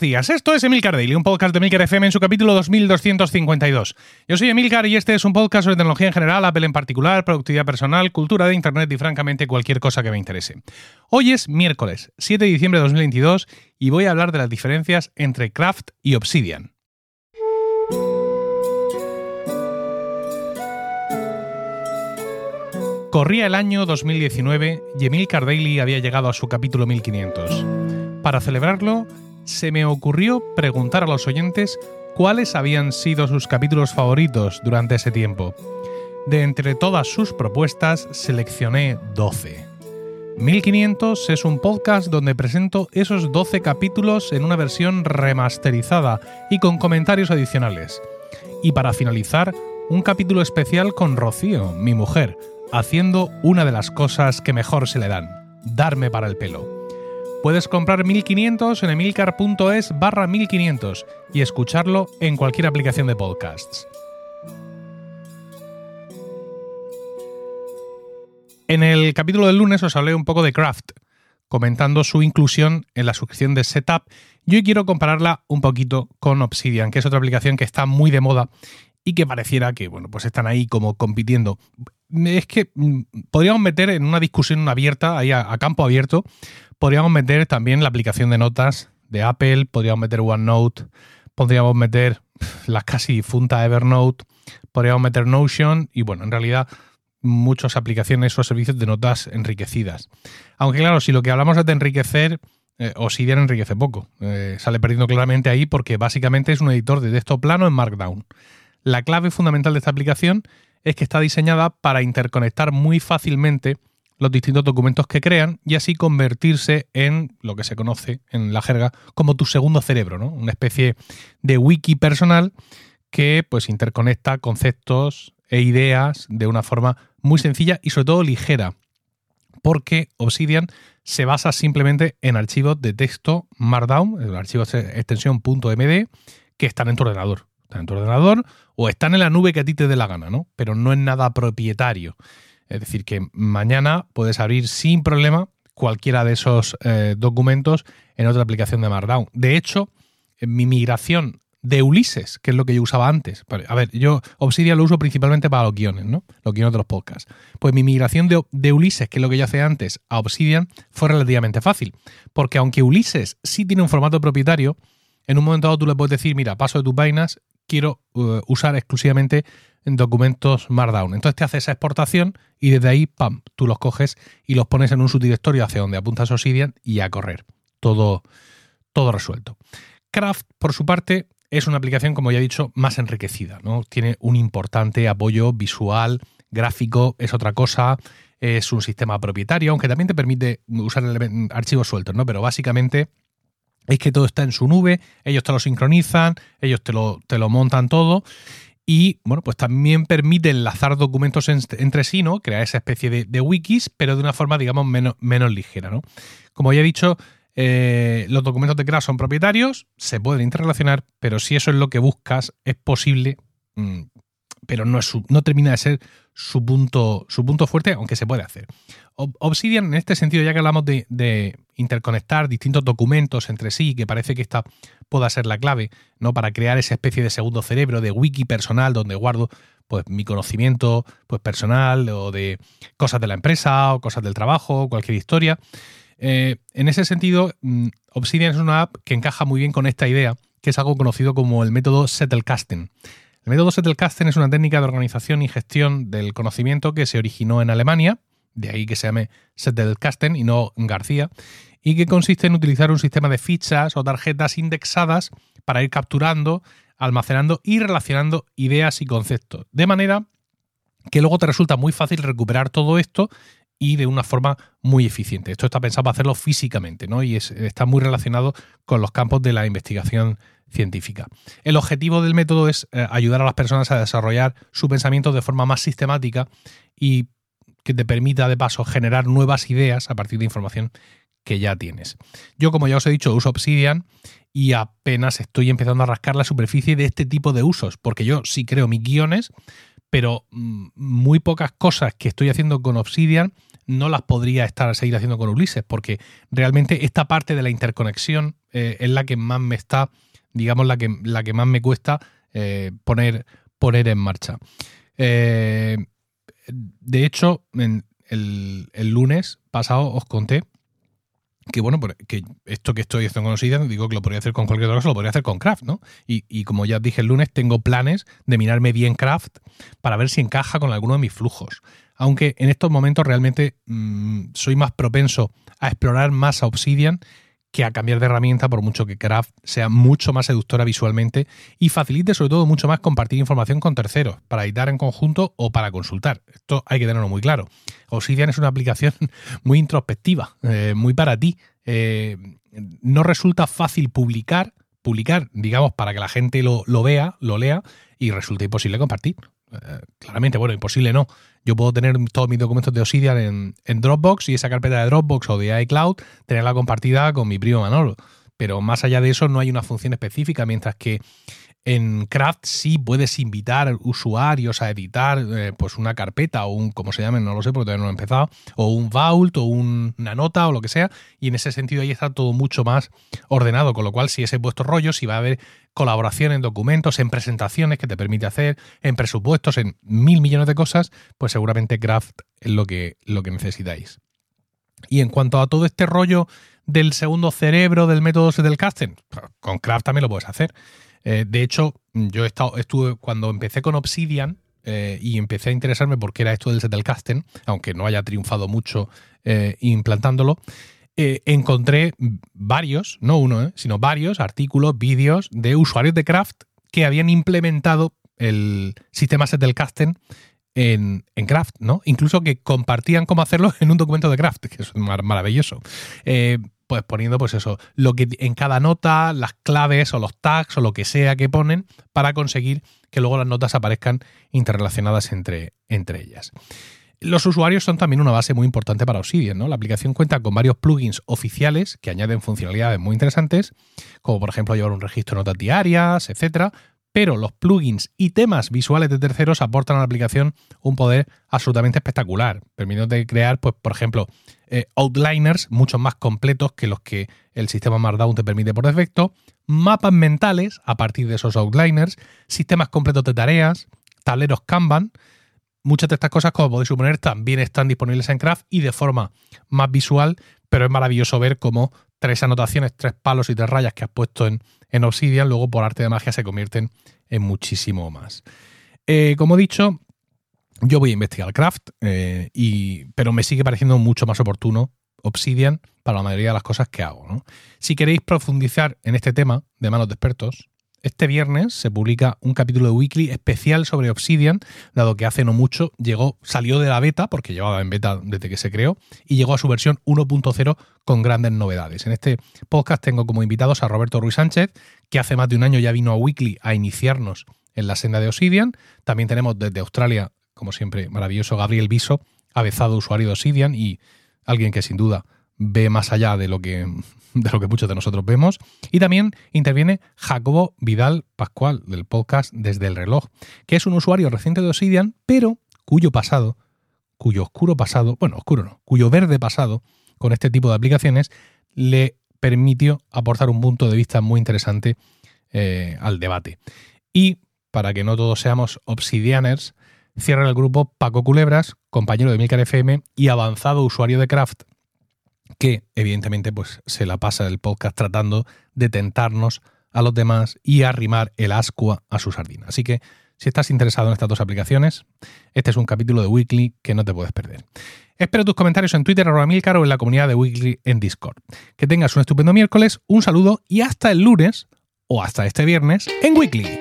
Días, esto es Emilcar Daily, un podcast de Emilcar FM en su capítulo 2252. Yo soy Emilcar y este es un podcast sobre tecnología en general, Apple en particular, productividad personal, cultura de Internet y francamente cualquier cosa que me interese. Hoy es miércoles, 7 de diciembre de 2022 y voy a hablar de las diferencias entre Craft y Obsidian. Corría el año 2019 y Emilcar Daily había llegado a su capítulo 1500. Para celebrarlo, se me ocurrió preguntar a los oyentes cuáles habían sido sus capítulos favoritos durante ese tiempo. De entre todas sus propuestas, seleccioné 12. 1500 es un podcast donde presento esos 12 capítulos en una versión remasterizada y con comentarios adicionales. Y para finalizar, un capítulo especial con Rocío, mi mujer, haciendo una de las cosas que mejor se le dan, darme para el pelo. Puedes comprar 1500 en emilcar.es barra 1500 y escucharlo en cualquier aplicación de podcasts. En el capítulo del lunes os hablé un poco de Craft, comentando su inclusión en la suscripción de Setup. Yo quiero compararla un poquito con Obsidian, que es otra aplicación que está muy de moda y que pareciera que, bueno, pues están ahí como compitiendo. Es que mm, podríamos meter en una discusión abierta, ahí a campo abierto, Podríamos meter también la aplicación de notas de Apple, podríamos meter OneNote, podríamos meter la casi difunta Evernote, podríamos meter Notion y bueno, en realidad muchas aplicaciones o servicios de notas enriquecidas. Aunque claro, si lo que hablamos es de enriquecer, eh, Obsidian enriquece poco. Eh, sale perdiendo claramente ahí porque básicamente es un editor de texto plano en Markdown. La clave fundamental de esta aplicación es que está diseñada para interconectar muy fácilmente los distintos documentos que crean y así convertirse en lo que se conoce en la jerga como tu segundo cerebro, ¿no? Una especie de wiki personal que pues interconecta conceptos e ideas de una forma muy sencilla y sobre todo ligera, porque Obsidian se basa simplemente en archivos de texto Markdown, el archivo de extensión .md, que están en tu ordenador. En tu ordenador o están en la nube que a ti te dé la gana, ¿no? Pero no es nada propietario. Es decir, que mañana puedes abrir sin problema cualquiera de esos eh, documentos en otra aplicación de Markdown. De hecho, mi migración de Ulises, que es lo que yo usaba antes. A ver, yo Obsidian lo uso principalmente para los guiones, ¿no? Los guiones de los podcasts. Pues mi migración de, de, Ulises, que es lo que yo hacía antes, a Obsidian fue relativamente fácil. Porque aunque Ulises sí tiene un formato propietario, en un momento dado tú le puedes decir, mira, paso de tus vainas, quiero uh, usar exclusivamente en documentos Markdown. Entonces te hace esa exportación y desde ahí, pam, tú los coges y los pones en un subdirectorio hacia donde apuntas Obsidian y a correr. Todo, todo resuelto. Craft, por su parte, es una aplicación, como ya he dicho, más enriquecida. ¿no? Tiene un importante apoyo visual, gráfico, es otra cosa. Es un sistema propietario, aunque también te permite usar archivos sueltos, ¿no? Pero básicamente es que todo está en su nube, ellos te lo sincronizan, ellos te lo, te lo montan todo y bueno, pues también permite enlazar documentos entre sí, ¿no? Crear esa especie de, wikis, pero de una forma, digamos, menos, menos ligera, ¿no? Como ya he dicho, eh, los documentos de Crash son propietarios, se pueden interrelacionar, pero si eso es lo que buscas, es posible, mm, pero no, es no termina de ser su punto, su punto fuerte, aunque se puede hacer. Obsidian, en este sentido, ya que hablamos de, interconectar distintos documentos entre sí, que parece que esta pueda ser la clave, ¿no? Para crear esa especie de segundo cerebro, de wiki personal, donde guardo pues mi conocimiento pues, personal o de cosas de la empresa o cosas del trabajo, cualquier historia. Eh, en ese sentido, mm, Obsidian es una app que encaja muy bien con esta idea, que es algo conocido como el método Settlecasting. El método Settlecasting es una técnica de organización y gestión del conocimiento que se originó en Alemania, de ahí que se llame Settlecasting y no García, y que consiste en utilizar un sistema de fichas o tarjetas indexadas para ir capturando, almacenando y relacionando ideas y conceptos, de manera que luego te resulta muy fácil recuperar todo esto y de una forma muy eficiente. Esto está pensado para hacerlo físicamente, ¿no? Y está muy relacionado con los campos de la investigación científica. El objetivo del método es eh, ayudar a las personas a desarrollar su pensamiento de forma más sistemática y que te permita de paso generar nuevas ideas a partir de información que ya tienes. Yo, como ya os he dicho, uso Obsidian y apenas estoy empezando a rascar la superficie de este tipo de usos, porque yo sí creo mis guiones, pero mm, muy pocas cosas que estoy haciendo con Obsidian no las podría estar seguir haciendo con Ulises, porque realmente esta parte de la interconexión eh, es la que más me está, digamos, la que, la que más me cuesta eh, poner, poner en marcha. Eh, de hecho, el, lunes pasado os conté que bueno, que esto que estoy haciendo con Obsidian, digo que lo podría hacer con cualquier otra cosa, lo podría hacer con Craft, ¿no? Y, como ya dije el lunes, tengo planes de mirarme bien Craft para ver si encaja con alguno de mis flujos. Aunque en estos momentos realmente mm, soy más propenso a explorar más a Obsidian que a cambiar de herramienta por mucho que Craft sea mucho más seductora visualmente y facilite sobre todo mucho más compartir información con terceros para editar en conjunto o para consultar. Esto hay que tenerlo muy claro. Obsidian es una aplicación muy introspectiva, eh, muy para ti. Eh, no resulta fácil publicar, publicar, digamos, para que la gente lo, lo vea, lo lea y resulta imposible compartir. Eh, claramente, bueno, imposible no. Yo puedo tener todos mis documentos de Obsidian en, Dropbox y esa carpeta de Dropbox o de iCloud tenerla compartida con mi primo Manolo. Pero más allá de eso no hay una función específica, mientras que en Craft sí puedes invitar usuarios a editar eh, pues una carpeta o un, como se llame, no lo sé porque todavía no lo he empezado, o un vault o una nota o lo que sea, y en ese sentido ahí está todo mucho más ordenado, con lo cual si ese es vuestro rollo, si va a haber colaboración en documentos, en presentaciones que te permite hacer, en presupuestos, en mil millones de cosas, pues seguramente Craft es lo que, lo que necesitáis. Y en cuanto a todo este rollo del segundo cerebro del método del casting, con Craft también lo puedes hacer. Eh, de hecho, yo estuve cuando empecé con Obsidian eh, y empecé a interesarme por qué era esto del Zettelkasten, aunque no haya triunfado mucho eh, implantándolo. encontré varios, no uno, sino varios artículos, vídeos de usuarios de Craft que habían implementado el sistema Zettelkasten en, en, Craft, ¿no? Incluso que compartían cómo hacerlo en un documento de Craft, que es maravilloso pues poniendo pues eso, lo que en cada nota, las claves o los tags o lo que sea que ponen para conseguir que luego las notas aparezcan interrelacionadas entre, entre ellas. Los usuarios son también una base muy importante para Obsidian, ¿no? La aplicación cuenta con varios plugins oficiales que añaden funcionalidades muy interesantes, como por ejemplo llevar un registro de notas diarias, etcétera, pero los plugins y temas visuales de terceros aportan a la aplicación un poder absolutamente espectacular, permitiendo crear, pues, por ejemplo, eh, outliners mucho más completos que los que el sistema Markdown te permite por defecto, mapas mentales a partir de esos outliners, sistemas completos de tareas, tableros Kanban. Muchas de estas cosas, como podéis suponer, también están disponibles en Craft y de forma más visual, pero es maravilloso ver cómo tres anotaciones, tres palos y tres rayas que has puesto en, en Obsidian, luego por arte de magia se convierten en muchísimo más. Eh, como he dicho, yo voy a investigar Craft, eh, y, pero me sigue pareciendo mucho más oportuno Obsidian para la mayoría de las cosas que hago. Si queréis profundizar en este tema de manos de expertos, este viernes se publica un capítulo de Weekly especial sobre Obsidian, dado que hace no mucho llegó, salió de la beta, porque llevaba en beta desde que se creó, y llegó a su versión 1.0 con grandes novedades. En este podcast tengo como invitados a Roberto Ruiz Sánchez, que hace más de un año ya vino a Weekly a iniciarnos en la senda de Obsidian. También tenemos desde Australia, como siempre, maravilloso Gabriel Viso, avezado usuario de Obsidian y alguien que sin duda ve más allá de lo que de lo que muchos de nosotros vemos. Y también interviene Jacobo Vidal Pascual del podcast Desde el reloj, que es un usuario reciente de Obsidian, pero cuyo pasado, cuyo oscuro pasado, bueno, oscuro no, cuyo verde pasado con este tipo de aplicaciones le permitió aportar un punto de vista muy interesante eh, al debate. Y para que no todos seamos obsidianers, cierra el grupo Paco Culebras, compañero de Milcar FM y avanzado usuario de Craft, que evidentemente pues se la pasa el podcast tratando de tentarnos a los demás y arrimar el ascua a su sardina. Así que si estás interesado en estas dos aplicaciones, este es un capítulo de Weekly que no te puedes perder. Espero tus comentarios en Twitter, arroba Milcar o en la comunidad de Weekly en Discord. Que tengas un estupendo miércoles, un saludo y hasta el lunes o hasta este viernes en Weekly.